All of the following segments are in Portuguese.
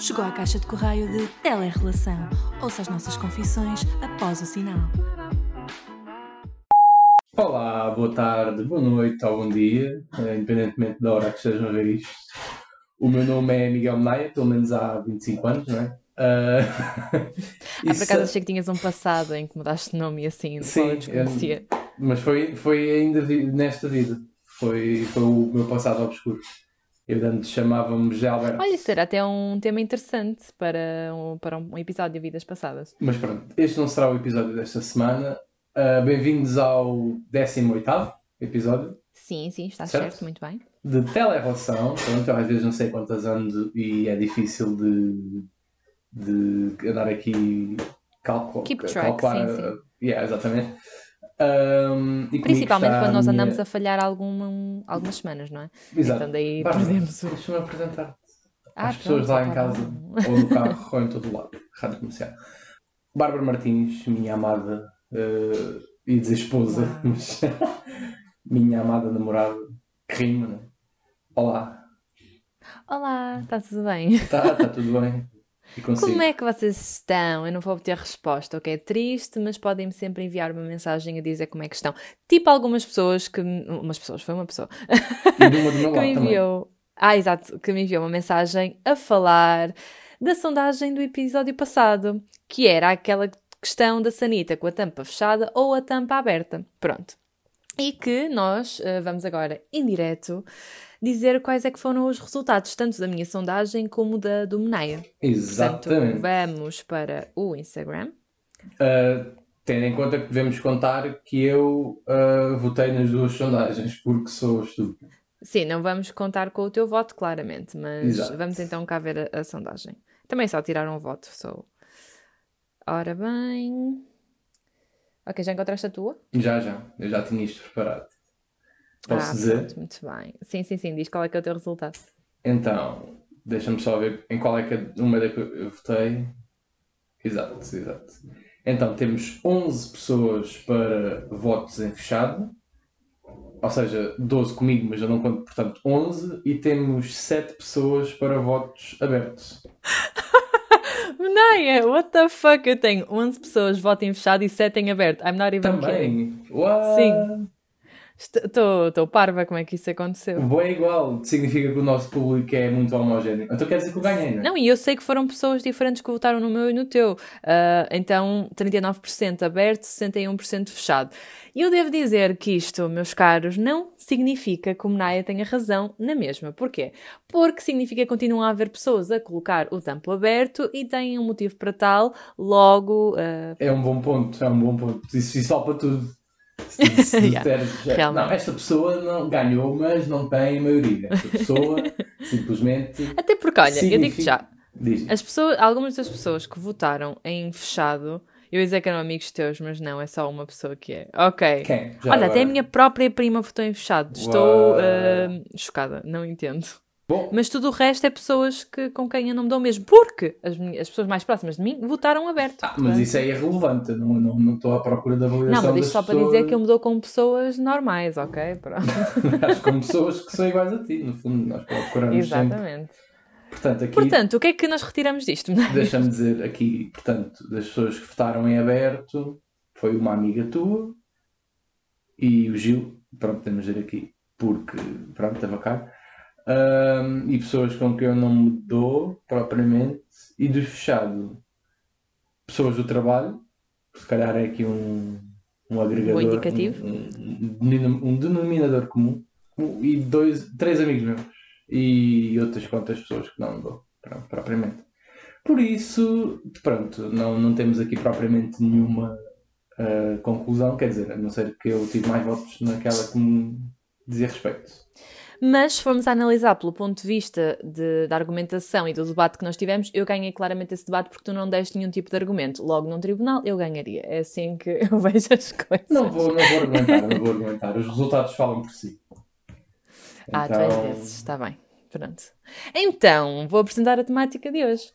Chegou à caixa de correio de Telerrelação. Ouça as nossas confissões após o sinal. Olá, boa tarde, boa noite ou bom dia, eh, independentemente da hora que estejam a ver isto. O meu nome é Miguel Menaia, pelo menos há 25 anos, não é? Uh... ah, por acaso achei que tinhas um passado em que mudaste de nome e assim, Sim, eu mas foi, foi ainda nesta vida. Foi, foi o meu passado obscuro. Eu antes chamava-me José Alberto. Olha, isso era até um tema interessante para um, para um episódio de Vidas Passadas. Mas pronto, este não será o episódio desta semana. Uh, Bem-vindos ao 18 episódio. Sim, sim, está certo? certo, muito bem. De televoção, pronto, eu às vezes não sei quantas ando e é difícil de, de andar aqui calcular. Keep track, calcular, sim, sim. Yeah, exatamente. Um, Principalmente quando nós andamos minha... a falhar alguma, algumas semanas, não é? Exato. Então daí perdemos o. Deixa-me apresentar-te. Ah, As pessoas lá em casa, ou no carro, ou em todo lado. Rádio comercial. Bárbara Martins, minha amada uh, e dizer esposa, mas minha amada namorada, que rima, não é? Olá. Olá, está tudo bem? Está, está tudo bem. Como é que vocês estão? Eu não vou obter resposta, ok? É triste, mas podem-me sempre enviar uma mensagem a dizer como é que estão. Tipo algumas pessoas que. Umas pessoas, foi uma pessoa. que me enviou. Também. Ah, exato, que me enviou uma mensagem a falar da sondagem do episódio passado, que era aquela questão da sanita com a tampa fechada ou a tampa aberta. Pronto. E que nós uh, vamos agora em direto dizer quais é que foram os resultados, tanto da minha sondagem como da do Meneia. Exatamente. Portanto, vamos para o Instagram. Uh, tendo em conta que devemos contar que eu uh, votei nas duas sondagens, porque sou estúpido. Sim, não vamos contar com o teu voto, claramente, mas Exato. vamos então cá ver a, a sondagem. Também só tiraram um voto, sou. Ora bem. Ok, já encontraste a tua? Já, já. Eu já tinha isto preparado. Posso ah, dizer? Pronto, muito bem. Sim, sim, sim. Diz qual é que é o teu resultado. Então, deixa-me só ver em qual é que é uma que eu votei. Exato, exato. Então, temos 11 pessoas para votos em fechado. Ou seja, 12 comigo, mas eu não conto, portanto, 11. E temos 7 pessoas para votos abertos. Meneia, what the fuck? Eu tenho 11 pessoas voto em fechado e 7 em aberto. I'm not even Também? kidding. What? Sim. Estou parva como é que isso aconteceu. Bom, é igual. Significa que o nosso público é muito homogéneo. Então quer dizer que eu ganhei, não é? Não, e eu sei que foram pessoas diferentes que votaram no meu e no teu. Uh, então, 39% aberto, 61% fechado. E eu devo dizer que isto, meus caros, não significa que o Menaya tenha razão na mesma. Porquê? Porque significa que continuam a haver pessoas a colocar o tampo aberto e têm um motivo para tal, logo... Uh... É um bom ponto, é um bom ponto. Isso, isso para tudo. Se, se yeah, não, esta pessoa não ganhou, mas não tem a maioria. Esta pessoa simplesmente. Até porque, olha, significa... eu digo já, as pessoas, algumas das pessoas que votaram em fechado, eu ia dizer que eram amigos teus, mas não, é só uma pessoa que é. Ok. Quem? Já olha, agora? até a minha própria prima votou em fechado. Estou uh, chocada, não entendo. Bom. Mas tudo o resto é pessoas que, com quem eu não me dou mesmo. Porque as, as pessoas mais próximas de mim votaram aberto. Ah, mas isso é irrelevante. Não, não, não estou à procura da validação Não, mas isto só pessoas... para dizer que eu me dou com pessoas normais, ok? Pronto. Com pessoas que são iguais a ti. No fundo, nós procuramos Exatamente. Sempre. Portanto, aqui, portanto, o que é que nós retiramos disto? Deixa-me dizer aqui, portanto, das pessoas que votaram em aberto, foi uma amiga tua e o Gil, pronto, temos de dizer aqui, porque, pronto, estava cá um, e pessoas com quem eu não me dou propriamente, e do fechado, pessoas do trabalho, se calhar é aqui um, um agregador. Um, um, um, denominador comum, e dois, três amigos meus, e outras quantas pessoas que não me dou, pronto, propriamente. Por isso, pronto, não, não temos aqui propriamente nenhuma uh, conclusão, quer dizer, a não ser que eu tive mais votos naquela que me dizia respeito. Mas se formos a analisar pelo ponto de vista de, da argumentação e do debate que nós tivemos, eu ganhei claramente esse debate porque tu não deste nenhum tipo de argumento. Logo num tribunal, eu ganharia. É assim que eu vejo as coisas. Não vou, não vou argumentar, não vou argumentar. Os resultados falam por si. Ah, tu és então- desses, está bem. Pronto. Então, vou apresentar a temática de hoje.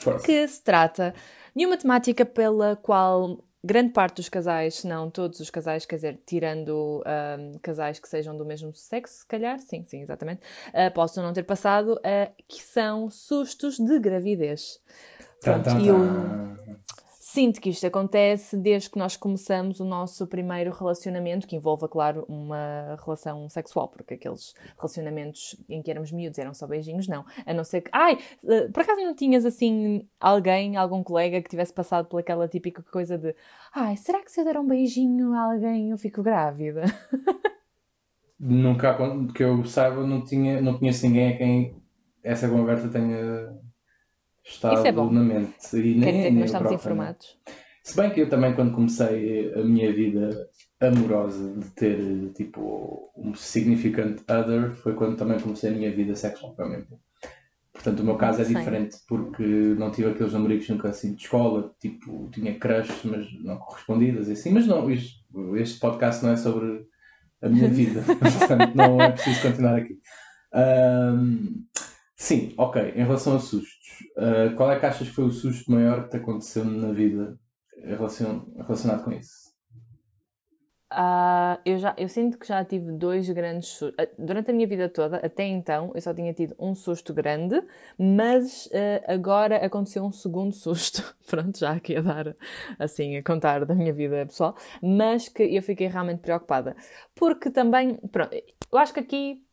Força. Que se trata de uma temática pela qual grande parte dos casais, se não todos os casais, quer dizer, tirando um, casais que sejam do mesmo sexo, se calhar, sim, sim, exatamente, uh, possam não ter passado, uh, que são sustos de gravidez. Pronto, e eu sinto que isto acontece desde que nós começamos o nosso primeiro relacionamento, que envolva, claro, uma relação sexual, porque aqueles relacionamentos em que éramos miúdos eram só beijinhos, não. A não ser que. Ai, eh, por acaso não tinhas assim alguém, algum colega que tivesse passado pelaquela típica coisa de ai, será que se eu der um beijinho a alguém eu fico grávida? Nunca, que eu saiba, não, tinha, não conheço ninguém a quem essa conversa tenha estado Isso é bom. na mente. E Quer dizer que nós estamos informados. Se bem que eu também, quando comecei a minha vida amorosa de ter tipo um significant other, foi quando também comecei a minha vida sexual, realmente. Portanto, o meu caso é diferente porque não tive aqueles namoricos nunca assim de escola, tipo, tinha crushes, mas não correspondidas e assim. Mas não, isto, este podcast não é sobre a minha vida, portanto, não é preciso continuar aqui. Um, sim, ok, em relação a sustos, uh, qual é que achas que foi o susto maior que te aconteceu na vida relacionado com isso? Uh, eu, já, eu sinto que já tive dois grandes sustos. Uh, durante a minha vida toda, até então, eu só tinha tido um susto grande, mas uh, agora aconteceu um segundo susto. Pronto, já aqui a dar, assim, a contar da minha vida pessoal, mas que eu fiquei realmente preocupada. Porque também, pronto, eu acho que aqui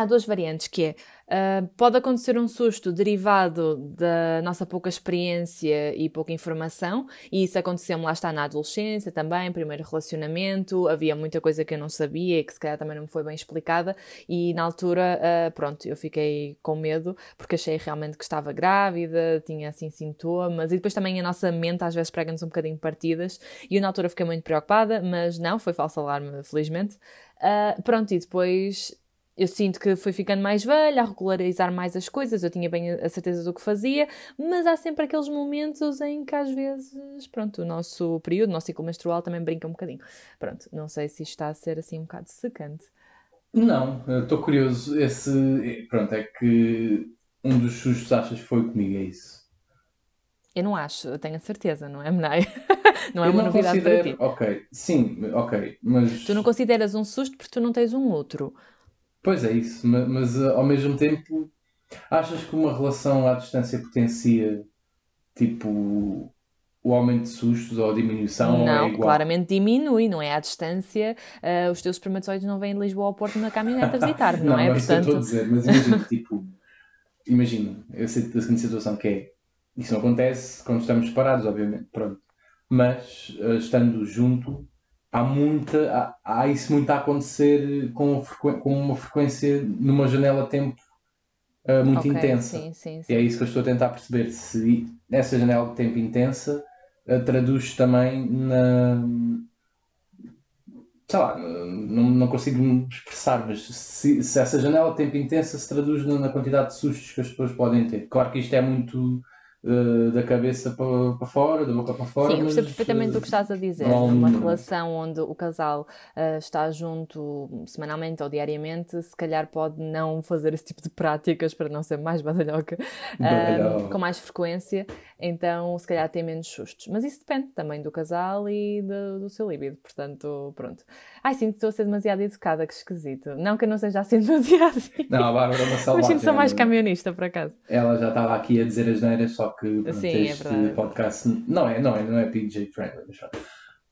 há duas variantes, que é Uh, pode acontecer um susto derivado da nossa pouca experiência e pouca informação, e isso aconteceu-me lá está na adolescência também, primeiro relacionamento, havia muita coisa que eu não sabia e que se calhar também não me foi bem explicada, e na altura, uh, pronto, eu fiquei com medo porque achei realmente que estava grávida, tinha assim sintomas, e depois também a nossa mente às vezes prega-nos um bocadinho partidas, e eu na altura fiquei muito preocupada, mas não, foi falso alarme, felizmente. Uh, pronto, e depois eu sinto que fui ficando mais velha, a regularizar mais as coisas, eu tinha bem a certeza do que fazia, mas há sempre aqueles momentos em que às vezes, pronto, o nosso período, o nosso ciclo menstrual também brinca um bocadinho. Pronto, não sei se isto está a ser assim um bocado secante. Não, estou curioso. Esse, pronto, é que um dos sustos achas foi comigo, é isso? Eu não acho, eu tenho a certeza, não é, Menai? não é eu uma não novidade para ti. Ok, sim, ok, mas... Tu não consideras um susto porque tu não tens um outro. Pois é isso, mas, mas eh, ao mesmo tempo, achas que uma relação à distância potencia tipo o aumento de sustos ou a diminuição? Não, ou é claramente diminui, não é à distância. Uh, os teus espermatozoides não vêm de Lisboa ao Porto na caminhonete a visitar, não, não é? Não, Portanto... estou a dizer, mas imagina, tipo, imagina, eu sei da seguinte situação que é, isso não acontece quando estamos separados, obviamente, pronto. Mas uh, estando junto, há muita há, há, isso muito a acontecer com, com uma frequência numa janela de tempo uh, muito okay, intensa sim, sim, sim. e é isso que eu estou a tentar perceber se essa janela de tempo intensa uh, traduz também na sei lá, não, não consigo me expressar, mas se, se essa janela de tempo intensa se traduz na quantidade de sustos que as pessoas podem ter. Claro que isto é muito uh, da cabeça para, para fora, da boca para fora. Sim, percebo perfeitamente o que estás a dizer. Numa relação onde o casal uh, está junto semanalmente ou diariamente, se calhar pode não fazer esse tipo de práticas para não ser mais badalhoca uh, com mais frequência, então se calhar tem menos sustos. Mas isso depende também do casal e do, do seu líbido, portanto, pronto. Ai, sinto que estou a ser demasiado educada, que esquisito. Não que eu não seja assim demasiado. Não, a Bárbara é uma salvagem. Mas sinto sou mais camionista, por acaso. Ela já estava aqui a dizer as neiras, só que pronto, Sim, é este é podcast não é, não é, não é PJ friendly.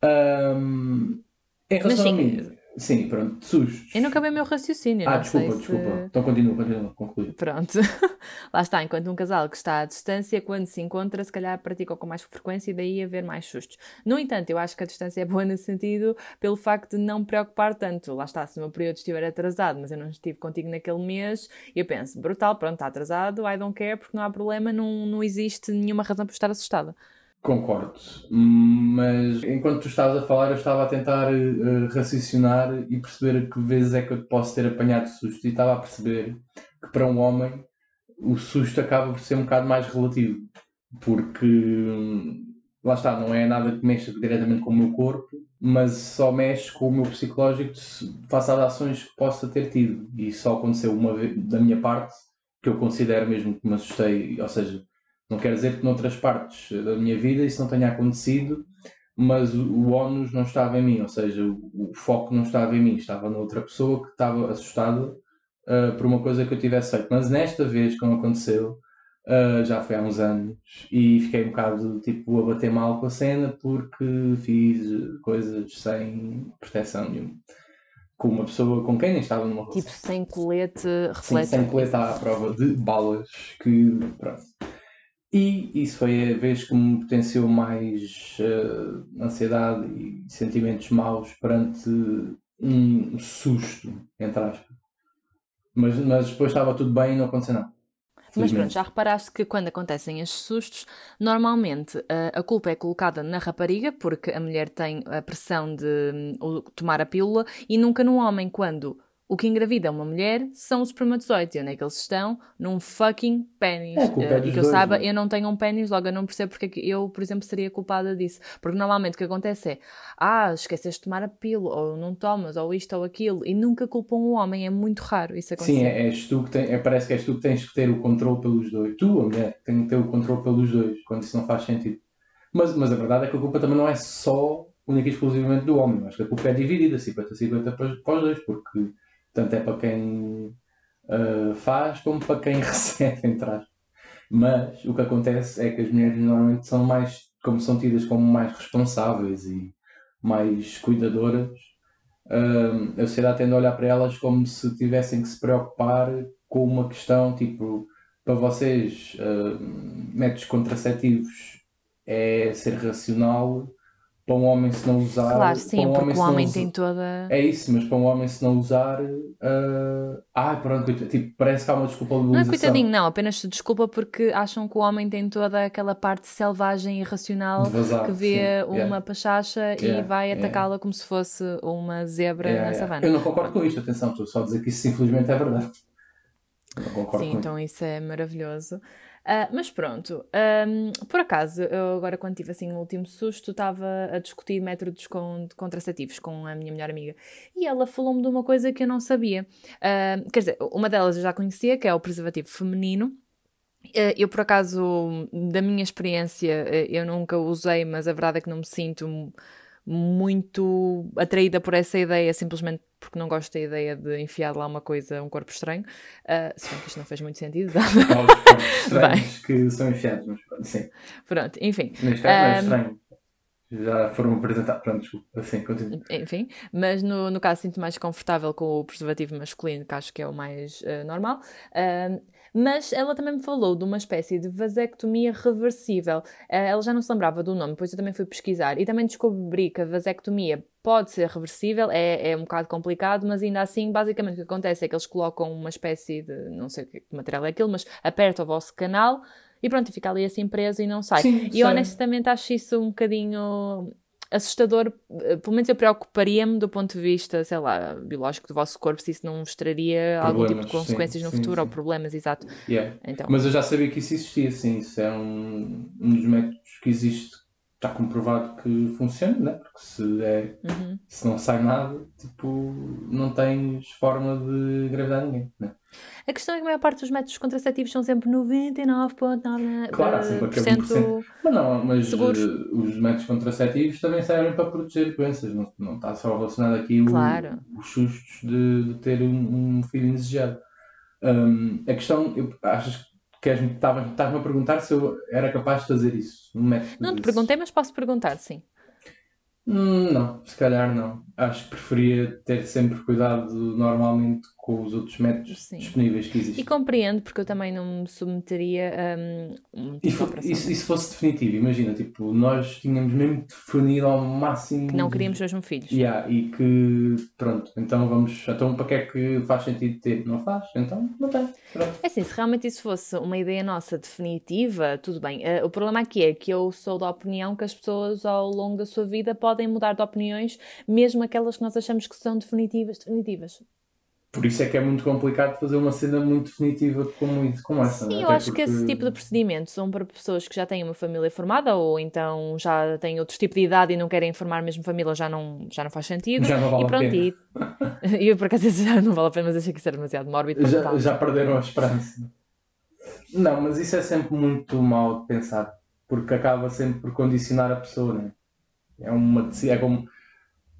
Um, em relação mas, sim, Sim, pronto, sustos. Eu não acabei o meu raciocínio. Ah, desculpa, desculpa. Se... Então continua, continua, conclui. Pronto. Lá está, enquanto um casal que está à distância, quando se encontra, se calhar praticam com mais frequência e daí haver mais sustos. No entanto, eu acho que a distância é boa nesse sentido, pelo facto de não me preocupar tanto. Lá está, se o meu período estiver atrasado, mas eu não estive contigo naquele mês, eu penso, brutal, pronto, está atrasado, I don't care, porque não há problema, não, não existe nenhuma razão para estar assustada. Concordo, mas enquanto tu estavas a falar, eu estava a tentar uh, raciocinar e perceber que vezes é que eu posso ter apanhado susto. E estava a perceber que para um homem o susto acaba por ser um bocado mais relativo, porque hum, lá está, não é nada que mexa diretamente com o meu corpo, mas só mexe com o meu psicológico face às ações que possa ter tido. E só aconteceu uma vez da minha parte que eu considero mesmo que me assustei, ou seja, não quer dizer que noutras partes da minha vida isso não tenha acontecido, mas o, o ónus não estava em mim, ou seja, o, o, foco não estava em mim, estava na outra pessoa que estava assustada uh, por uma coisa que eu tivesse feito. Mas nesta vez, quando aconteceu, uh, já foi há uns anos, e fiquei um bocado tipo a bater mal com a cena porque fiz coisas sem proteção nenhuma. Com uma pessoa com quem nem estava numa. Tipo sem colete refletor. Sim, sem colete à prova de balas que. Pronto. E isso foi a vez que me potenciou mais uh, ansiedade e sentimentos maus perante um susto, entre aspas. Mas, mas depois estava tudo bem e não aconteceu nada. Mas pronto, já reparaste que quando acontecem estes sustos, normalmente a, a culpa é colocada na rapariga, porque a mulher tem a pressão de um, tomar a pílula, e nunca no homem, quando o que engravida uma mulher são os espermatozoides. E onde é que eles estão? Num fucking pênis. É, uh, e que eu saiba, né? eu não tenho um pênis, logo eu não percebo porque é eu, por exemplo, seria culpada disso. Porque normalmente o que acontece é, ah, esqueceste de tomar a pílula, ou não tomas, ou isto ou aquilo, e nunca culpam um homem, é muito raro isso acontecer. Sim, é, és tu que tem, é, parece que és tu que tens que ter o controle pelos dois. Tu, a mulher, tem que ter o controle pelos dois, quando isso não faz sentido. Mas, mas a verdade é que a culpa também não é só única e exclusivamente do homem. Acho que a culpa é dividida 50-50 para, para os dois, porque tanto é para quem uh, faz como para quem recebe, entrar. Mas o que acontece é que as mulheres normalmente são mais, como são tidas como mais responsáveis e mais cuidadoras, uh, a sociedade tende a olhar para elas como se tivessem que se preocupar com uma questão tipo para vocês uh, métodos contraceptivos é ser racional para um homem se não usar. Claro, sim, um porque o homem usa... tem toda. É isso, mas para um homem se não usar. Uh... Ah, pronto, tipo, parece que há uma desculpa Não é coitadinho, não, apenas se desculpa porque acham que o homem tem toda aquela parte selvagem e irracional vazar, que vê sim, uma yeah. pachacha yeah, e vai atacá-la yeah. como se fosse uma zebra na savana. Eu não concordo com isto, atenção, estou só a dizer que isso infelizmente é verdade. Sim, então isso é maravilhoso. Uh, mas pronto, um, por acaso, eu agora quando tive assim um último susto, estava a discutir métodos com, contraceptivos com a minha melhor amiga e ela falou-me de uma coisa que eu não sabia. Uh, quer dizer, uma delas eu já conhecia, que é o preservativo feminino. Uh, eu, por acaso, da minha experiência, eu nunca usei, mas a verdade é que não me sinto muito atraída por essa ideia, simplesmente porque não gosto da ideia de enfiar lá uma coisa, um corpo estranho. Uh, se bem que isto não fez muito sentido. estranhos que são enfiados, mas pronto, sim. Pronto, enfim. Neste caso um, é estranho. Já foram apresentados, pronto, desculpa, assim, continua. Enfim, mas no, no caso sinto mais confortável com o preservativo masculino, que acho que é o mais uh, normal. Uh, mas ela também me falou de uma espécie de vasectomia reversível. Eh, ela já não se lembrava do nome, depois eu também fui pesquisar e também descobri que a vasectomia pode ser reversível, é, é um bocado complicado, mas ainda assim, basicamente o que acontece é que eles colocam uma espécie de, não sei que material é aquilo, mas aperta o vosso canal e pronto, fica ali assim preso e não sai. Sim, e honestamente acho isso um bocadinho assustador, eh, pelo menos eu preocuparia-me do ponto de vista, sei lá, biológico do vosso corpo, se isso não vos traria algum tipo de consequências sim, no sim, futuro sim. ou problemas, exato. Yeah. Então. Mas eu já sabia que isso existia, sim, isso é um, um dos métodos que existe, está comprovado que funciona, né? porque se, é, uhum. se não sai nada, tipo, não tens forma de engravidar ninguém, né? A questão é que a maior parte dos métodos contraceptivos são sempre 99,9% claro, sempre mas não, mas seguros. Uh, os métodos contraceptivos também servem para proteger doenças, não, não está só relacionado aqui claro. o, os sustos de, de ter um, um filho indesejado. Um, a questão, eu, achas que estás-me a perguntar se eu era capaz de fazer isso? Um não te perguntei, mas posso perguntar, sim. Hum, não, se calhar não. Acho que preferia ter sempre cuidado normalmente com os outros métodos Sim. disponíveis que existem. E compreendo, porque eu também não me submeteria a um, e, e, e, se fosse definitivo, imagina, tipo, nós tínhamos mesmo definido ao máximo. Que não queríamos mesmo filhos. Yeah, e que, pronto, então vamos. Então para que é que faz sentido ter? Não faz? Então não tem. Pronto. É assim, se realmente isso fosse uma ideia nossa definitiva, tudo bem. Uh, o problema aqui é que eu sou da opinião que as pessoas ao longo da sua vida podem mudar de opiniões, mesmo aquelas que nós achamos que são definitivas, definitivas. Por isso é que é muito complicado fazer uma cena muito definitiva como, como essa. Sim, né? eu acho porque... que esse tipo de procedimentos são para pessoas que já têm uma família formada ou então já têm outro tipo de idade e não querem formar mesmo família, já não, já não faz sentido. Já não vale e pronto, a pena. E, eu por acaso já não vale a pena, mas achei que isso era demasiado mórbido. Já, já perderam a esperança. Não, mas isso é sempre muito mal de pensar, porque acaba sempre por condicionar a pessoa, né? É uma. É como.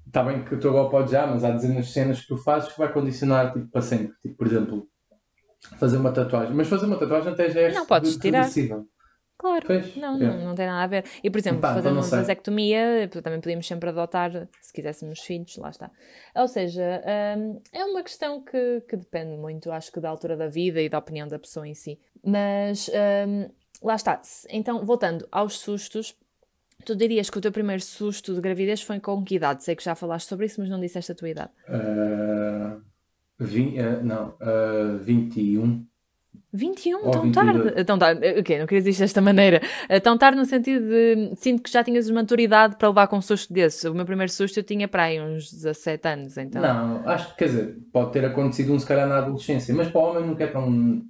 Está bem que tu agora podes já, mas há dezenas de cenas que tu fazes que vai condicionar tipo, para sempre. Tipo, por exemplo, fazer uma tatuagem. Mas fazer uma tatuagem até já é Não podes tirar. Claro, Pois, não, é. não, não tem nada a ver. E, por exemplo, Pá, fazer então uma vasectomia, também podíamos sempre adotar, se quiséssemos filhos, lá está. Ou seja, hum, é uma questão que, que depende muito, acho que da altura da vida e da opinião da pessoa em si. Mas, hum, lá está. Então, voltando aos sustos, tu dirias que o teu primeiro susto de gravidez foi com que idade? Sei que já falaste sobre isso, mas não disseste a tua idade. Ah, vin- ah, não, ah, 21. 21, Ou tão 22. tarde. Tão tarde. O quê? Não querias dizer desta maneira. Tão tarde no sentido de sinto que já tinhas maturidade para levar com um susto desses. O meu primeiro susto eu tinha para aí uns 17 anos, então. Não, acho que, quer dizer, pode ter acontecido um se calhar na adolescência, mas para o homem nunca é tão.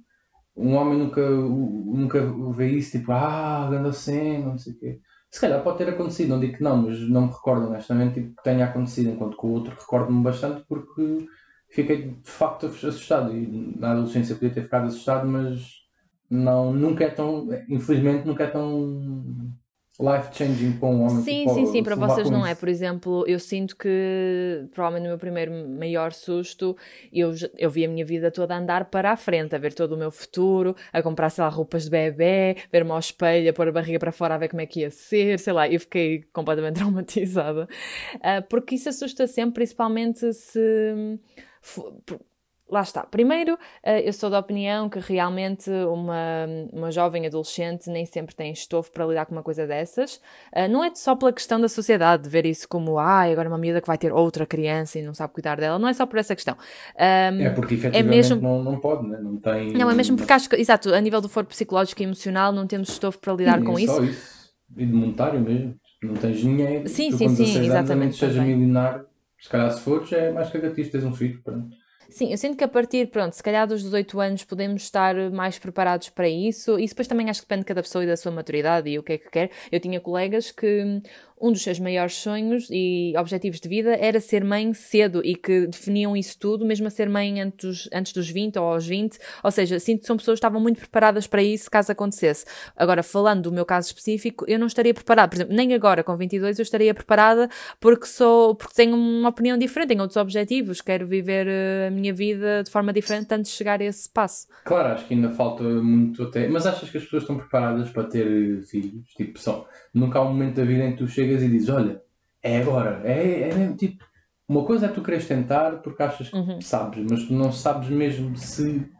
Um homem nunca, nunca vê isso, tipo, ah, grande cena, não sei o quê. Se calhar pode ter acontecido, não digo que não, mas não me recordo honestamente tipo, que tenha acontecido, enquanto que o outro recordo-me bastante porque fiquei de facto assustado. E na adolescência podia ter ficado assustado, mas não, nunca é tão, infelizmente, nunca é tão life-changing para um homem. Sim, sim, sim, para vocês não é. Por exemplo, eu sinto que provavelmente no meu primeiro maior susto eu, eu vi a minha vida toda a andar para a frente, a ver todo o meu futuro, a comprar, sei lá, roupas de bebê, ver-me ao espelho, a pôr a barriga para fora a ver como é que ia ser, sei lá, eu fiquei completamente traumatizada. Ah, porque isso assusta sempre, principalmente se. Lá está. Primeiro, eh, eu sou da opinião que realmente uma, uma jovem adolescente nem sempre tem estofo para lidar com uma coisa dessas. Uh, não é só pela questão da sociedade, de ver isso como, ah, agora uma miúda que vai ter outra criança e não sabe cuidar dela. Não é só por essa questão. Um, É porque efetivamente mesmo- não, não pode, né? não tem. não, é mesmo porque acho que, exato, a nível do foro psicológico e emocional não temos estofo para lidar com é isso. Só isso. E de monetário mesmo. Não tens dinheiro. Sim, tu sim, sim, 16 anos, exatamente, a menos que seja milionário. Se calhar se fores, é mais cagativo, tens um filho. Pronto. Sim, eu sinto que a partir, pronto, se calhar dos 18 anos podemos estar mais preparados para isso. E depois também acho que depende de cada pessoa e da sua maturidade e o que é que quer. Eu tinha colegas que um dos seus maiores sonhos e objetivos de vida era ser mãe cedo e que definiam isso tudo, mesmo a ser mãe antes dos, antes dos 20 ou aos 20. Ou seja, sinto que são pessoas que estavam muito preparadas para isso caso acontecesse. Agora, falando do meu caso específico, eu não estaria preparada. Por exemplo, nem agora, com 22, eu estaria preparada porque sou, porque tenho uma opinião diferente, tenho outros objetivos, quero viver eh, a minha vida de forma diferente antes de chegar a esse passo. Claro, acho que ainda falta muito até. Mas achas que as pessoas estão preparadas para ter filhos? Tipo, só. Nunca há um momento da vida em que tu chegas e dizes: Olha, é agora. É, é mesmo tipo. Uma coisa é tu queres tentar porque achas que Uhum. sabes, mas tu não sabes mesmo se,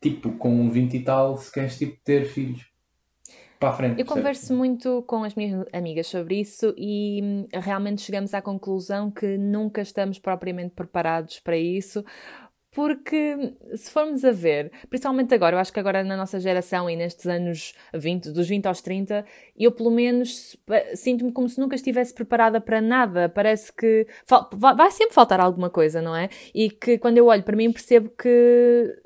tipo, com 20 e tal, se queres tipo, ter filhos para a frente. Eu percebes? converso muito com as minhas amigas sobre isso e hum, realmente chegamos à conclusão que nunca estamos propriamente preparados para isso. Porque se formos a ver, principalmente agora, eu acho que agora na nossa geração e nestes anos 20, dos 20 aos 30, eu pelo menos sinto-me como se nunca estivesse preparada para nada. Parece que vai sempre faltar alguma coisa, não é? E que quando eu olho para mim percebo que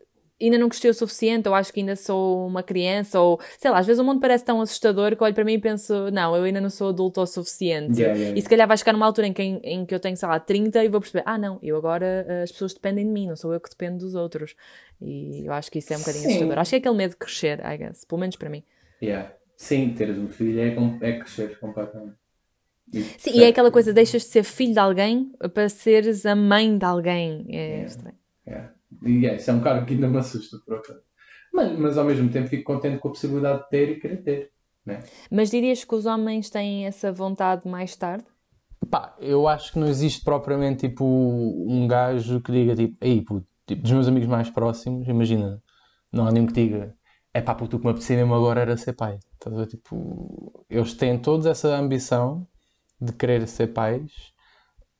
ainda não gostei o suficiente, ou acho que ainda sou uma criança, ou sei lá, às vezes o mundo parece tão assustador que olho para mim e penso, não, eu ainda não sou adulto o suficiente. Yeah, yeah, E se calhar vai chegar numa altura em que, em que eu tenho, sei lá, 30 e vou perceber, ah, não, eu agora eh, as pessoas dependem de mim, não sou eu que dependo dos outros. E eu acho que isso é um bocadinho Sim. assustador. Acho que é aquele medo de crescer, I guess, pelo menos para mim. Yeah. Sim, teres um filho é, é crescer completamente. Sim, e é aquela coisa, deixas de ser filho de alguém para seres a mãe de alguém. É Yeah. estranho. Yeah. E é, isso é um cargo que ainda me assusta, por acaso. Mas, mas ao mesmo tempo fico contente com a possibilidade de ter e querer ter. Né? Mas dirias que os homens têm essa vontade mais tarde? Pá, eu acho que não existe propriamente tipo um gajo que diga tipo, aí puto, tipo, dos meus amigos mais próximos, imagina, não há nenhum que diga, é pá, puto, o que me apetecia mesmo agora era ser pai. Estás a? Tipo, eles têm todos essa ambição de querer ser pais,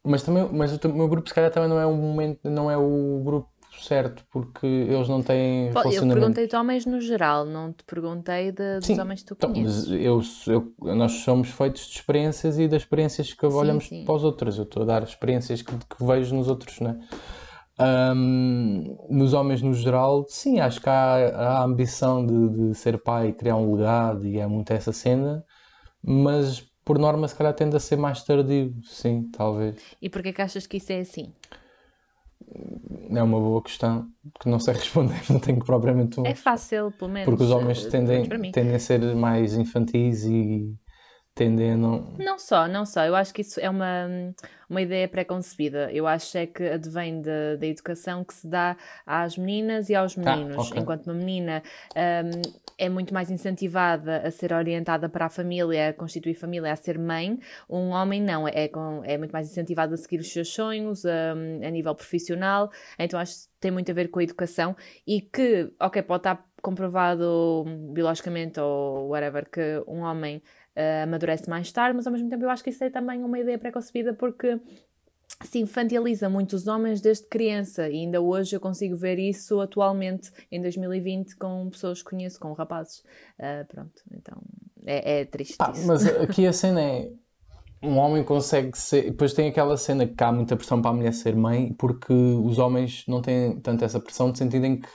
mas também, mas o meu grupo se calhar também não é o momento, não é o grupo certo, porque eles não têm Pô, Eu relacionamento. perguntei-te homens no geral, não te perguntei de- dos Sim, homens que tu Então, conheces. eu, eu- nós somos feitos de experiências e das experiências que Sim, olhamos sim. para os outros. Eu estou a dar experiências que, que vejo nos outros, né? Ahm, nos homens no geral, sim, acho que há, há a ambição de, de ser pai e criar um legado, e é muito essa cena, mas por norma, se calhar, tende a ser mais tardio, sim, talvez. E porquê que achas que isso é assim? É uma boa questão que não sei responder, não tenho propriamente uma. É fácil, pelo menos. Porque os homens tendem, tendem a ser mais infantis e tendem a não. Só, não só. Eu acho que isso é uma, uma ideia pré-concebida. Eu acho é que advém da, da educação que se dá às meninas e aos meninos. Ah, ok. Enquanto uma menina hum, é muito mais incentivada a ser orientada para a família, a constituir família, a ser mãe, um homem não. É, com- é muito mais incentivado a seguir os seus sonhos hum, a nível profissional. Então acho que tem muito a ver com a educação e que, ok, pode estar comprovado biologicamente ou whatever que um homem eh, amadurece mais tarde, mas ao mesmo tempo eu acho que isso é também uma ideia pré-concebida porque se infantiliza muito os homens desde criança e ainda hoje eu consigo ver isso atualmente em 2020 com pessoas que conheço, com rapazes. Ah, pronto, então é, é triste isso. mas aqui a cena é. Um homem consegue ser. Depois tem aquela cena que há muita pressão para a mulher ser mãe, porque os homens não têm tanto essa pressão, no sentido em que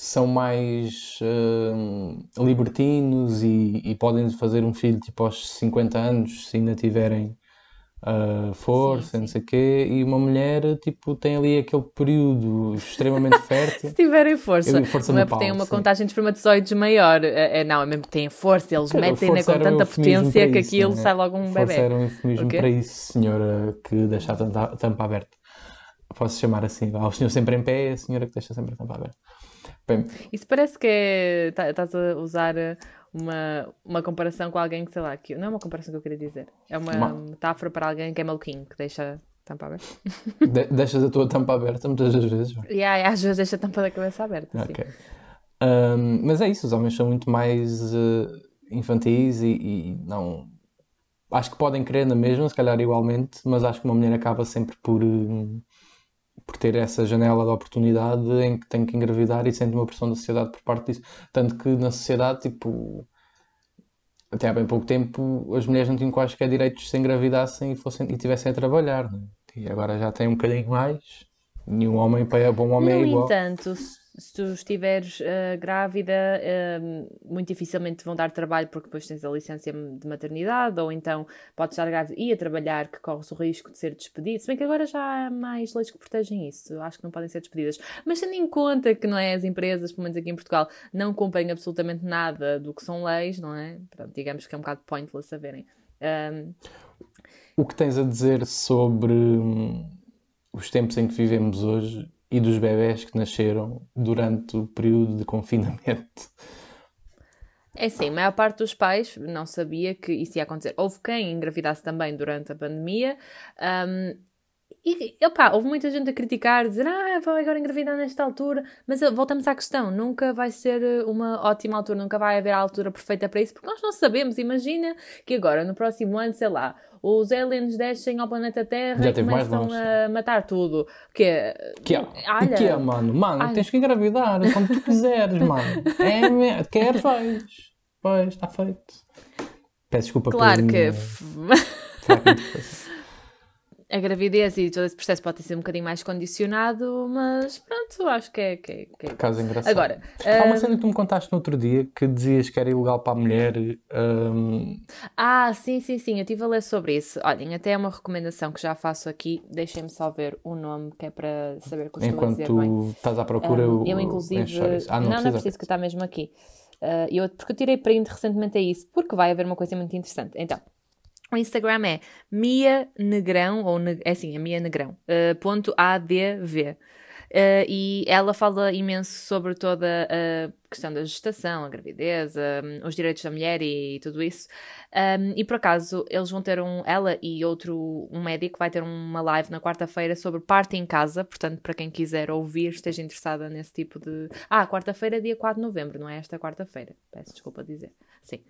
são mais hum, libertinos e, e podem fazer um filho tipo aos 50 anos se ainda tiverem ah, força, Sim, não sim. sei o quê, e uma mulher tipo tem ali aquele período extremamente fértil. Se tiverem força, força não é porque têm uma sim. contagem de espermatozoides maior, é, é- não, é mesmo que têm força, eles metem-na força com tanta potência que aquilo não é? sai logo um Força bebê. era um eufemismo O quê? para isso, senhora que deixa a tampa, aberta. Posso chamar assim, o senhor sempre em pé, a senhora que deixa sempre a tampa aberta. Bem, Isso parece que é. tá- Estás a usar eh, uma, uma comparação com alguém que, sei lá, que não é uma comparação que eu queria dizer. É uma Uma- metáfora para alguém que é maluquinho, que deixa a tampa aberta. de- deixas a tua tampa aberta muitas das vezes. E aí, às vezes deixa a tampa da cabeça aberta. sim. Ok. Ahm, mas é isso, os homens são muito mais eh, infantis e, e não. Acho que podem querer na mesma, se calhar igualmente, mas acho que uma mulher acaba sempre por, hum, por ter essa janela de oportunidade em que tem que engravidar e sente uma pressão da sociedade por parte disso. Tanto que na sociedade, tipo, até há bem pouco tempo, as mulheres não tinham quaisquer direitos se engravidassem e, fossem, e tivessem a trabalhar, né? E agora já tem um bocadinho mais. E um homem para um homem é No igual. entanto, se, tu estiveres eh, grávida, eh, muito dificilmente te vão dar trabalho porque depois tens a licença de maternidade, ou então podes estar grávida e a trabalhar que corres o risco de ser despedido. Se bem que agora já há mais leis que protegem isso, acho que não podem ser despedidas. Mas tendo em conta que não é, as empresas, pelo menos aqui em Portugal, não cumprem absolutamente nada do que são leis, não é? Pronto, digamos que é um bocado pointless saberem. Um, O que tens a dizer sobre hum, os tempos em que vivemos hoje e dos bebés que nasceram durante o período de confinamento? É assim, a maior parte dos pais não sabia que isso ia acontecer. Houve quem engravidasse também durante a pandemia. um, e, opá, houve muita gente a criticar, dizer, ah, vou agora engravidar nesta altura. Mas eh, voltamos à questão, nunca vai ser eh, uma ótima altura, nunca vai haver a altura perfeita para isso, porque nós não sabemos. Imagina que agora, no próximo ano, sei lá, os aliens descem ao planeta Terra Já e começam a matar tudo. Que é, Que é? olha, que é, mano? Mano, Olha. tens que engravidar quando tu quiseres, mano. É, queres, vais. Pois, está feito. Peço desculpa claro pela que. a gravidez e todo esse processo pode ter sido um bocadinho mais condicionado, mas pronto, acho que é. Que é, que é. É engraçado. Agora, Há uma ah, cena que tu me contaste no outro dia que dizias que era ilegal para a mulher. hum, ah, sim, sim, sim, eu estive a ler sobre isso. Olhem, até é uma recomendação que já faço aqui, deixem-me só ver o nome, que é para saber que eu estou bem. enquanto estás à procura, Um, eu, eu, inclusive. isso. Ah, não, não, não, é preciso que está mesmo aqui. Ah, eu, porque eu tirei print recentemente a isso, porque vai haver uma coisa muito interessante. Então, o Instagram é Mia Negrão, ou é assim, é Mia Negrão, ah, ponto ADV. Ah, e ela fala imenso sobre toda a questão da gestação, a gravidez, ah, os direitos da mulher e tudo isso. Um, e por acaso, eles vão ter um, ela e outro, um médico, vai ter uma live na quarta-feira sobre parte em casa. Portanto, para quem quiser ouvir, esteja interessada nesse tipo de. Ah, quarta-feira, dia 4 de novembro, não é esta quarta-feira. Peço desculpa dizer. Sim.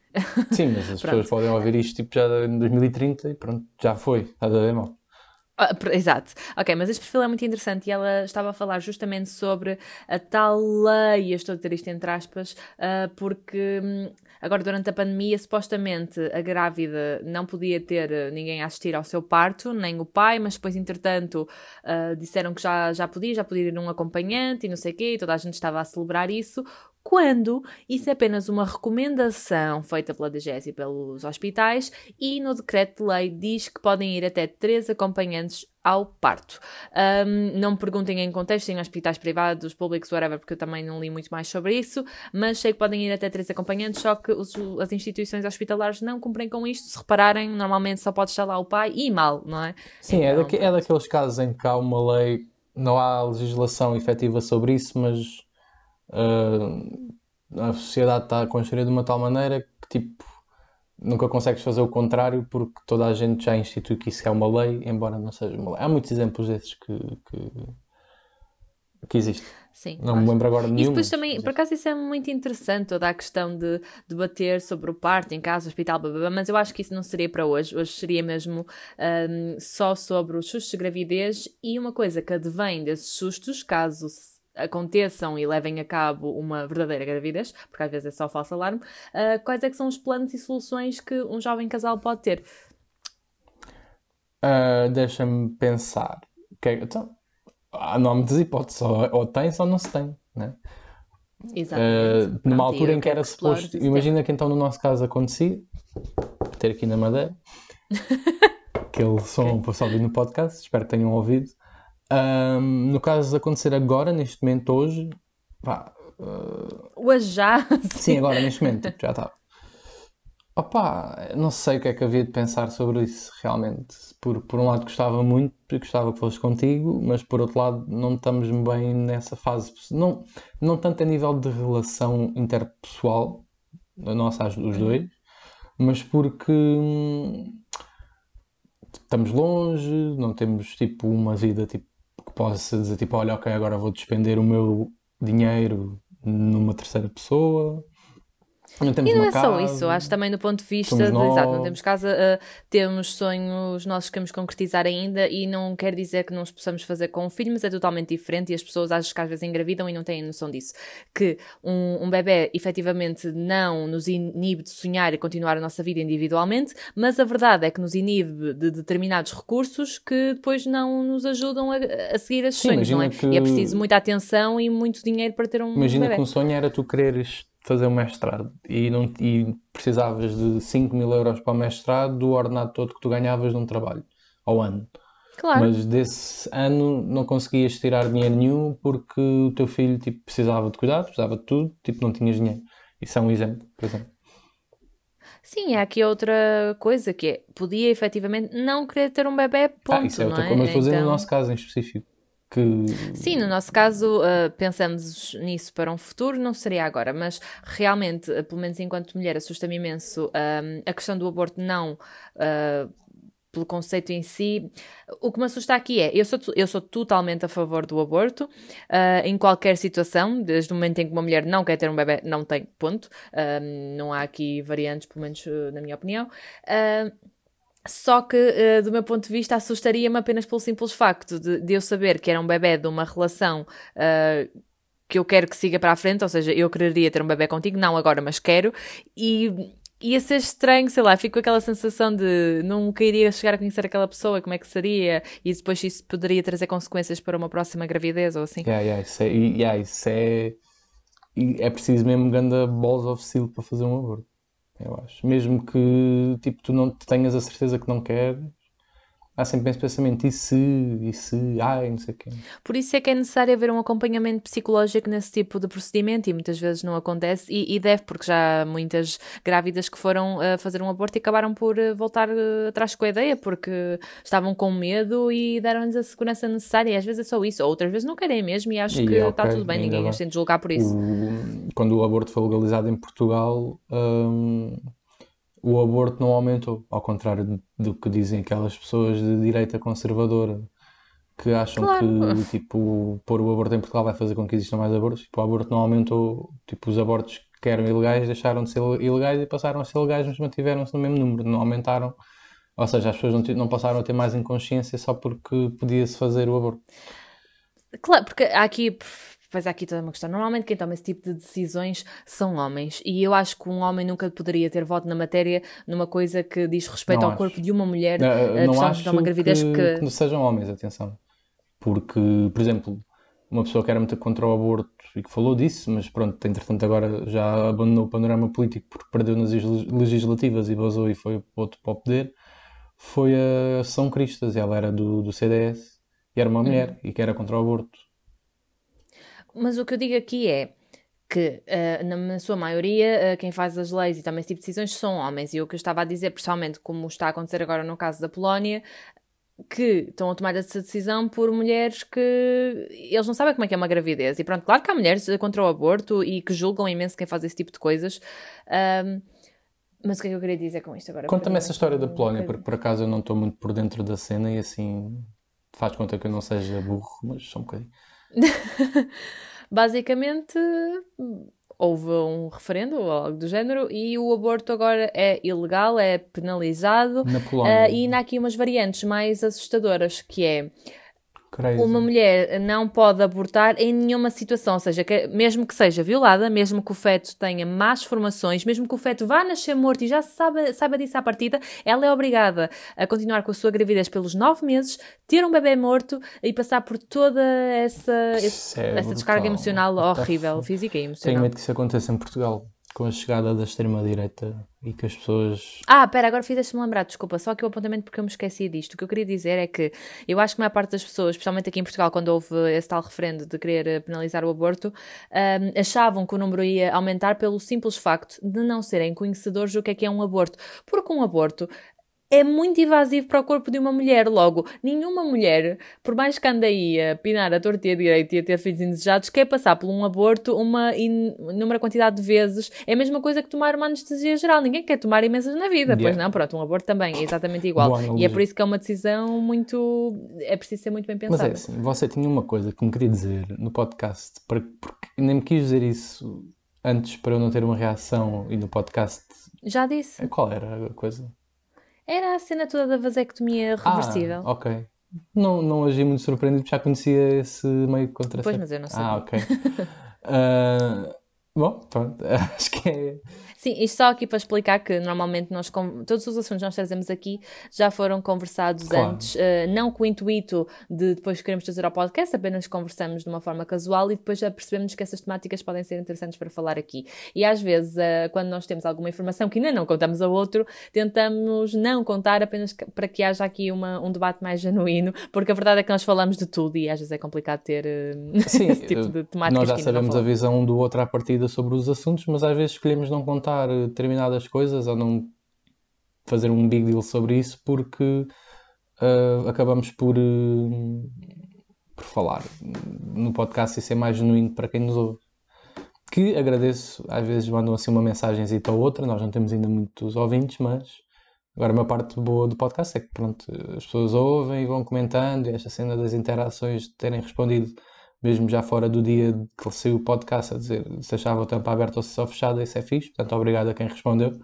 Sim, mas as pessoas podem ouvir isto tipo, já em 2030 e pronto, já foi. Estás a ver, mal? Ah, exato. Ok, mas este perfil é muito interessante e ela estava a falar justamente sobre a tal lei, eu estou a dizer isto entre aspas, ah, porque hum, agora durante a pandemia, supostamente a grávida não podia ter eh, ninguém a assistir ao seu parto, nem o pai, mas depois, entretanto, ah, disseram que já, já podia, já podia ir um acompanhante e não sei o quê, e toda a gente estava a celebrar isso. Quando isso é apenas uma recomendação feita pela DGS e pelos hospitais e no decreto de lei diz que podem ir até três acompanhantes ao parto. Um, não me perguntem em contexto, em hospitais privados, públicos, whatever, porque eu também não li muito mais sobre isso, mas sei que podem ir até três acompanhantes, só que os, as instituições hospitalares não cumprem com isto. Se repararem, normalmente só pode estar lá o pai e mal, não é? Sim, então, é, daqu é daqueles casos em que há uma lei, não há legislação efetiva sobre isso, mas uh, a sociedade está construída de uma tal maneira que, tipo, nunca consegues fazer o contrário porque toda a gente já institui que isso é uma lei, embora não seja uma lei. Há muitos exemplos desses que, que, que existem. Sim, não me lembro agora de nenhum. E depois também, por acaso, isso é muito interessante, toda a questão de debater sobre o parto em casa, hospital, blá, blá, blá, mas eu acho que isso não seria para hoje. Hoje seria mesmo um, só sobre os sustos de gravidez e uma coisa que advém desses sustos, caso aconteçam e levem a cabo uma verdadeira gravidez, porque às vezes é só falso alarme, uh, quais é que são os planos e soluções que um jovem casal pode ter? Uh, Deixa-me pensar. Que, então, há muitas hipóteses, ou, ou tem ou não se tem, né? Exatamente. Uh, numa altura em que era suposto. Imagina que então no nosso caso acontecia, ter aqui na Madeira, aquele som okay. para só ouvir no podcast, espero que tenham ouvido. Um, no caso de acontecer agora, neste momento, hoje, pá. Uh... Hoje já? Sim, agora, neste momento, tipo, já está. Opa, não sei o que é que havia de pensar sobre isso, realmente. Por, por um lado, gostava muito, gostava que fosse contigo, mas por outro lado, não estamos bem nessa fase. Não, não tanto a nível de relação interpessoal, a nossa, os uhum. dois, mas porque hum, estamos longe, não temos tipo uma vida tipo possa dizer tipo, olha, ok, agora vou despender o meu dinheiro numa terceira pessoa. Não temos e não é casa, só isso, acho também do ponto de vista de, exato, não temos casa, uh, temos sonhos nossos que queremos concretizar ainda e não quer dizer que não os possamos fazer com um filho, mas é totalmente diferente e as pessoas acho que às vezes engravidam e não têm noção disso. Que um, um bebê efetivamente não nos inibe de sonhar e continuar a nossa vida individualmente, mas a verdade é que nos inibe de determinados recursos que depois não nos ajudam a, a seguir esses Sim, sonhos, não é? Que... E é preciso muita atenção e muito dinheiro para ter um imagina bebê. que um sonho era tu quereres fazer um mestrado e, não, e precisavas de 5 mil euros para o mestrado do ordenado todo que tu ganhavas num trabalho ao ano. Claro. Mas desse ano não conseguias tirar dinheiro nenhum porque o teu filho tipo, precisava de cuidados, precisava de tudo, tipo, não tinhas dinheiro. Isso é um exemplo, por exemplo. Sim, há aqui outra coisa que é, podia efetivamente não querer ter um bebê, ponto, ah, isso é outra não é? coisa, mas fazer então... no nosso caso em específico que. Sim, no nosso caso, uh, pensamos nisso para um futuro, não seria agora, mas realmente, uh, pelo menos enquanto mulher, assusta-me imenso uh, a questão do aborto, não pelo conceito em si. O que me assusta aqui é, eu sou, eu sou totalmente a favor do aborto, uh, em qualquer situação, desde o momento em que uma mulher não quer ter um bebê, não tem, ponto. Uh, não há aqui variantes, pelo menos uh, na minha opinião. Só que, uh, do meu ponto de vista, assustaria-me apenas pelo simples facto de, de, eu saber que era um bebê de uma relação uh, que eu quero que siga para a frente, ou seja, eu quereria ter um bebê contigo, não agora, mas quero, e ia ser estranho, sei lá, fico com aquela sensação de não queria chegar a conhecer aquela pessoa, como é que seria, e depois isso poderia trazer consequências para uma próxima gravidez ou assim. Yeah, yeah, isso é, yeah, isso é, é preciso mesmo grande balls of steel para fazer um aborto eu acho. Mesmo que tipo, tu não tenhas a certeza que não queres, há sempre esse pensamento, e se, e se, ai, não sei o quê. Por isso é que é necessário haver um acompanhamento psicológico nesse tipo de procedimento e muitas vezes não acontece e, e deve, porque já há muitas grávidas que foram uh, fazer um aborto e acabaram por uh, voltar uh, atrás com a ideia porque estavam com medo e deram-lhes a segurança necessária e às vezes é só isso, ou outras vezes não querem mesmo e acho e, que okay, está tudo bem, ninguém as tem de julgar por isso. O, quando o aborto foi legalizado em Portugal... Um o aborto não aumentou, ao contrário do que dizem aquelas pessoas de direita conservadora que acham claro. que tipo, pôr o aborto em Portugal vai fazer com que existam mais abortos. Tipo, o aborto não aumentou, tipo, os abortos que eram ilegais deixaram de ser ilegais e passaram a ser legais, mas mantiveram-se no mesmo número, não aumentaram. Ou seja, as pessoas não, não passaram a ter mais inconsciência só porque podia-se fazer o aborto. Claro, porque há aqui Há aqui toda uma questão. Normalmente quem toma esse tipo de decisões são homens. E eu acho que um homem nunca poderia ter voto na matéria numa coisa que diz respeito não ao acho. corpo de uma mulher, não, não acho uma gravidez que, que... que sejam homens, atenção. Porque, por exemplo, uma pessoa que era muito contra o aborto e que falou disso, mas pronto, entretanto agora já abandonou o panorama político porque perdeu nas legislativas e vazou e foi outro para o poder, foi a São Cristas, ela era do, do CDS e era uma mulher uhum. e que era contra o aborto. Mas o que eu digo aqui é que, uh, na sua maioria, uh, quem faz as leis e também esse tipo de decisões são homens. E o que eu estava a dizer, pessoalmente, como está a acontecer agora no caso da Polónia, que estão a tomar essa decisão por mulheres que eles não sabem como é que é uma gravidez. E pronto, claro que há mulheres contra o aborto e que julgam imenso quem faz esse tipo de coisas. Um, mas o que é que eu queria dizer com isto agora? Conta-me essa história da Polónia, porque por acaso eu não estou muito por dentro da cena e assim faz conta que eu não seja burro, mas só um bocadinho. Basicamente, houve um referendo ou algo do género e o aborto agora é ilegal, é penalizado. Na Polónia. Uh, e ainda há aqui umas variantes mais assustadoras, que é Crazy. Uma mulher não pode abortar em nenhuma situação, ou seja, que, mesmo que seja violada, mesmo que o feto tenha más formações, mesmo que o feto vá nascer morto e já saiba, saiba disso à partida, ela é obrigada a continuar com a sua gravidez pelos nove meses, ter um bebê morto e passar por toda essa, esse, é essa descarga emocional horrível, física e emocional. Tenho medo que isso aconteça em Portugal com a chegada da extrema-direita e que as pessoas. Ah, pera, agora fizeste-me lembrar, desculpa, só que o apontamento porque eu me esqueci disto. O que eu queria dizer é que eu acho que a maior parte das pessoas, especialmente aqui em Portugal, quando houve esse tal referendo de querer eh, penalizar o aborto, um, achavam que o número ia aumentar pelo simples facto de não serem conhecedores do que é que é um aborto. Porque um aborto é muito invasivo para o corpo de uma mulher. Logo, nenhuma mulher, por mais que ande aí a pinar a torta e a direita e a ter filhos indesejados, quer passar por um aborto uma inúmera quantidade de vezes. É a mesma coisa que tomar uma anestesia geral. Ninguém quer tomar imensas na vida. Yeah. Pois não, pronto, um aborto também é exatamente igual. e é por isso que é uma decisão muito. É preciso ser muito bem pensada. Mas é assim, você tinha uma coisa que me queria dizer no podcast, porque nem me quis dizer isso antes para eu não ter uma reação e no podcast. Já disse. Qual era a coisa? Era a cena toda da vasectomia reversível. Ah, ok. Não, não agi muito surpreendido, já conhecia esse meio contraceptivo. Pois, mas eu não sei. Ah, ok. uh, bom, pronto, acho que é Sim, isto só aqui para explicar que normalmente nós, todos os assuntos que nós trazemos aqui já foram conversados claro. antes, uh, não com o intuito de depois queremos trazer ao podcast, apenas conversamos de uma forma casual e depois já percebemos que essas temáticas podem ser interessantes para falar aqui. E às vezes, uh, quando nós temos alguma informação que ainda não contamos ao outro, tentamos não contar apenas para que haja aqui uma, um debate mais genuíno, porque a verdade é que nós falamos de tudo e às vezes é complicado ter uh, Sim, esse tipo de temáticas. Nós já sabemos a visão do outro à partida sobre os assuntos, mas às vezes escolhemos não contar comentar determinadas coisas ou não fazer um big deal sobre isso porque uh, acabamos por, uh, por falar no podcast e ser mais genuíno para quem nos ouve. Que agradeço, às vezes mandam assim uma mensagem ou outra, nós não temos ainda muitos ouvintes, mas agora uma parte boa do podcast é que pronto, as pessoas ouvem e vão comentando e esta cena das interações de terem respondido mesmo já fora do dia que saiu o podcast, a dizer se achava a tampa aberta ou se só fechada, isso é fixe. Portanto, obrigado a quem respondeu.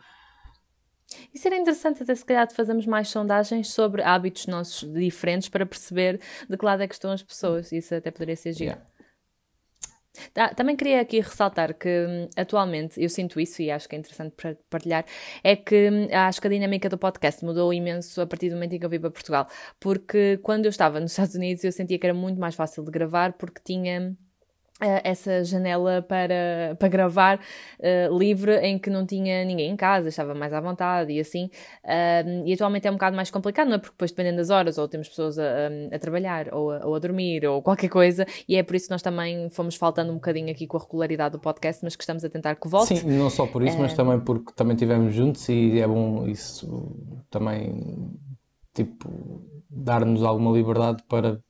Isso era interessante, até se calhar fazermos mais sondagens sobre hábitos nossos diferentes para perceber de que lado é que estão as pessoas. Isso até poderia ser giro. Yeah. Tá, também queria aqui ressaltar que hum, atualmente eu sinto isso e acho que é interessante partilhar, é que hum, acho que a dinâmica do podcast mudou imenso a partir do momento em que eu vim para Portugal, porque quando eu estava nos Estados Unidos eu sentia que era muito mais fácil de gravar porque tinha Uh, essa janela para, para gravar uh, livre em que não tinha ninguém em casa, estava mais à vontade e assim. E atualmente é um bocado mais complicado, não é? Porque depois, dependendo das horas, ou temos pessoas a, a trabalhar, ou a, ou a, dormir, ou qualquer coisa, e é por isso que nós também fomos faltando um bocadinho aqui com a regularidade do podcast, mas que estamos a tentar que volte. Sim, não só por isso, mas também porque também estivemos juntos e é bom isso também, tipo, dar-nos alguma liberdade para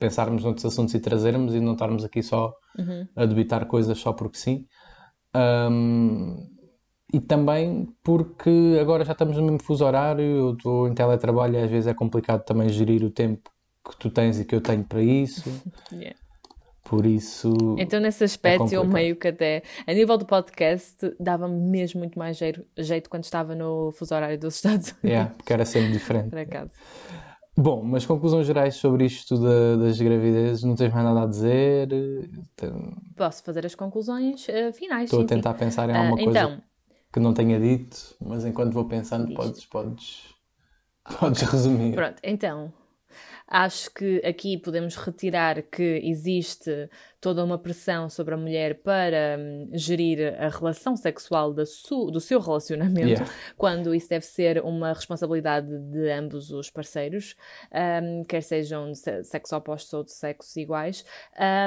pensarmos noutros assuntos e trazermos e não estarmos aqui só uhum. a debitar coisas só porque sim. Um, e também porque agora já estamos no mesmo fuso horário, eu estou em teletrabalho e às vezes é complicado também gerir o tempo que tu tens e que eu tenho para isso. yeah. Por isso. Então, nesse aspecto, é eu meio que até, a nível do podcast, dava-me mesmo muito mais jeito, jeito quando estava no fuso horário dos Estados Unidos. Yeah, porque era sempre diferente. Por acaso. Bom, mas conclusões gerais sobre isto da, das gravidezes, não tens mais nada a dizer? Posso fazer as conclusões uh, finais. Estou sim, a tentar sim. pensar em alguma uh, coisa então, que não tenha dito, mas enquanto vou pensando, podes, podes, podes resumir. Pronto, então. Acho que aqui podemos retirar que existe toda uma pressão sobre a mulher para hum, gerir a relação sexual do seu relacionamento, Yeah. quando isso deve ser uma responsabilidade de ambos os parceiros, hum, quer sejam de se- sexo opostos ou de sexos iguais.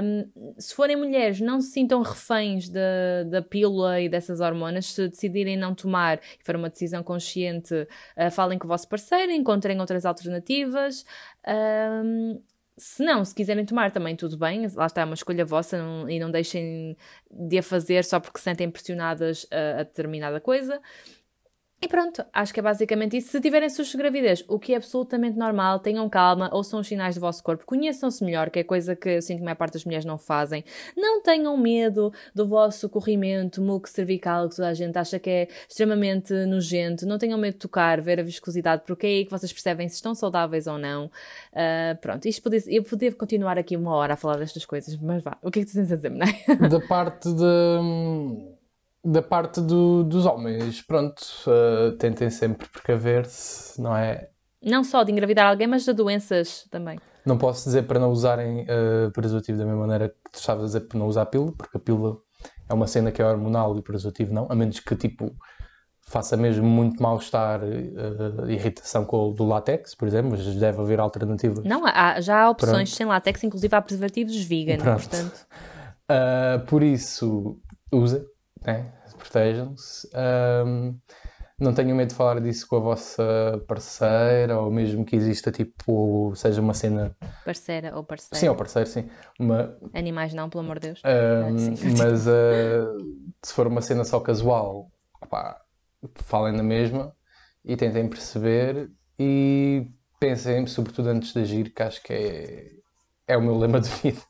Hum, se forem mulheres, não se sintam reféns da, da pílula e dessas hormonas. Se decidirem não tomar e for uma decisão consciente, uh, falem com o vosso parceiro, encontrem outras alternativas. Hum, se não, se quiserem tomar também tudo bem, lá está, é uma escolha vossa não- e não deixem de a fazer só porque se sentem pressionadas a, a determinada coisa. E pronto, acho que é basicamente isso. Se tiverem sustos de gravidez, o que é absolutamente normal, tenham calma, ouçam os sinais do vosso corpo, conheçam-se melhor, que é coisa que eu sinto que a maior parte das mulheres não fazem. Não tenham medo do vosso corrimento muco cervical, que toda a gente acha que é extremamente nojento. Não tenham medo de tocar, ver a viscosidade, porque é aí que vocês percebem se estão saudáveis ou não. Ah, pronto, isto podia, eu podia continuar aqui uma hora a falar destas coisas, mas vá, o que é que tu tens a dizer, Menai? da parte de, da parte do- dos homens, pronto, eh, tentem sempre precaver-se, não é? Não só de engravidar alguém, mas de doenças também. Não posso dizer para não usarem eh, preservativo da mesma maneira que tu estavas a dizer para não usar pílula, porque a pílula é uma cena que é hormonal e o preservativo não, a menos que tipo faça mesmo muito mal-estar, eh, irritação com o do látex, por exemplo, mas deve haver alternativas. Não, há, já há opções Pronto. sem látex, inclusive há preservativos vegan, Pronto. portanto. Uh, por isso, usem, né? protejam-se. Um, não tenham medo de falar disso com a vossa parceira, ou mesmo que exista tipo, seja uma cena. Parceira ou parceiro. Sim, ao parceiro, sim. Uma, Animais não, pelo amor de Deus. um, Ah, sim. mas uh, se for uma cena só casual, opá, falem na mesma e tentem perceber e pensem, sobretudo antes de agir, que acho que é, é o meu lema de vida.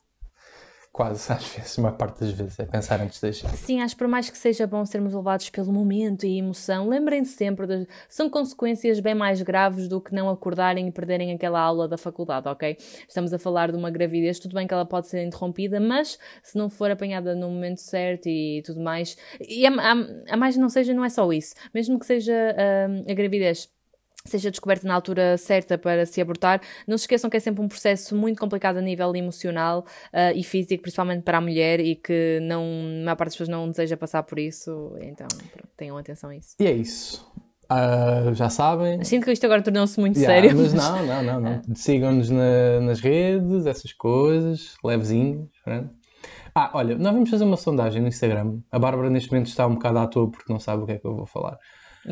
Quase, às vezes, a maior parte das vezes, é pensar antes de agir. Sim, acho que por mais que seja bom sermos levados pelo momento e emoção, lembrem-se sempre de são consequências bem mais graves do que não acordarem e perderem aquela aula da faculdade, ok? Estamos a falar de uma gravidez, tudo bem que ela pode ser interrompida, mas se não for apanhada no momento certo e tudo mais, e a, a- a mais não seja, não é só isso, mesmo que seja hum, a gravidez seja descoberta na altura certa para se abortar, não se esqueçam que é sempre um processo muito complicado a nível emocional ah, e físico, principalmente para a mulher, e que não, a maior parte das pessoas não deseja passar por isso, então pronto, tenham atenção a isso. E é isso. Ah, já sabem. Sinto que isto agora tornou-se muito Yeah, sério. Mas não, não, não, não. Sigam-nos na- nas redes, essas coisas, levezinhos. pronto. Ah, olha, nós vamos fazer uma sondagem no Instagram. A Bárbara neste momento está um bocado à toa porque não sabe o que é que eu vou falar.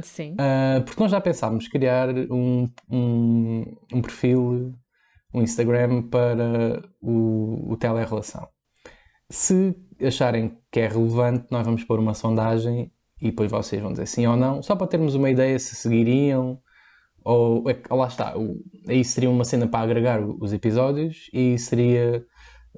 Sim. Ah, porque nós já pensámos criar um, um, um perfil, um Instagram para o, o Telerrelação. Se acharem que é relevante, nós vamos pôr uma sondagem e depois vocês vão dizer sim ou não, só para termos uma ideia se seguiriam ou é que- lá está, o- aí seria uma cena para agregar os episódios e seria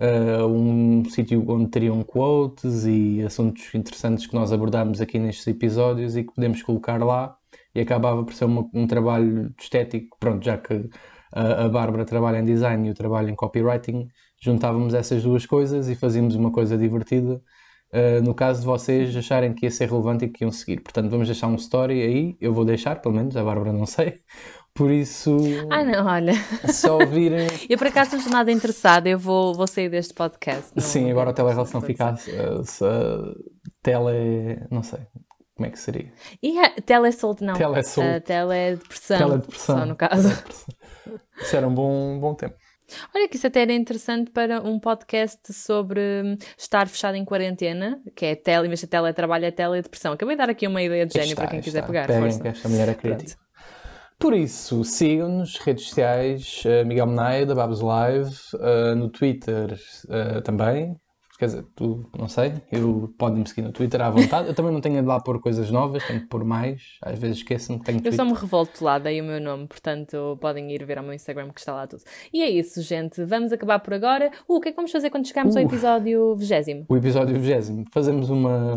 ah, um sítio onde teriam quotes e assuntos interessantes que nós abordámos aqui nestes episódios e que podemos colocar lá e acabava por ser uma- um trabalho estético, pronto, já que a, a Bárbara trabalha em design e eu trabalho em copywriting, juntávamos essas duas coisas e fazíamos uma coisa divertida. Uh, no caso de vocês acharem que ia ser relevante e que iam seguir. Portanto, vamos deixar um story aí, eu vou deixar, pelo menos, a Bárbara não sei. Por isso, Ah, não, olha. se ouvirem. Eu por acaso não estou nada interessada, eu vou, vou sair deste podcast. Não- Sim, não agora a quero telerelação fica. uh, uh, tele. não sei. Como é que seria? E a telesolto não. Telesolto. A teledepressão. Teledepressão. Só no caso. Isso era um bom, bom tempo. Olha que isso até era interessante para um podcast sobre hum, estar fechado em quarentena, que é tele, vez de teletrabalho, é teledepressão. Acabei de dar aqui uma ideia de gênio para está, quem aí quiser está. pegar. Peguem força. que esta mulher é criativa. Por isso, sigam-nos, redes sociais, uh, Miguel Menaia, da Babos Live, uh, no Twitter uh, também. Quer dizer, tu, não sei, eu podem-me seguir no Twitter à vontade. Eu também não tenho de lá pôr coisas novas, tenho que pôr mais. Às vezes esqueço-me que tenho Eu Twitter. só me revolto lá, dei o meu nome, portanto podem ir ver ao meu Instagram que está lá tudo. E é isso, gente. Vamos acabar por agora. Uh, o que é que vamos fazer quando chegarmos ao Uh. episódio 20? O episódio 20 fazemos uma.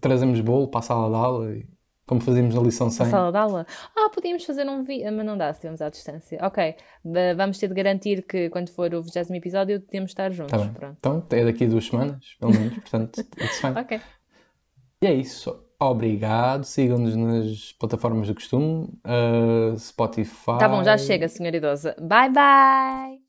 trazemos bolo para a sala de aula, e- como fazíamos na lição 100. Na sala de aula? Ah, podíamos fazer um vídeo, mas não dá se estivermos à distância. Ok, Va- vamos ter de garantir que quando for o 20 episódio temos de estar juntos. Tá bem. Pronto. Então, é daqui a duas semanas, pelo menos, portanto, it's fine. Ok. E é isso. Obrigado. Sigam-nos nas plataformas do costume, uh, Spotify. Tá bom, já chega, senhora idosa. Bye bye!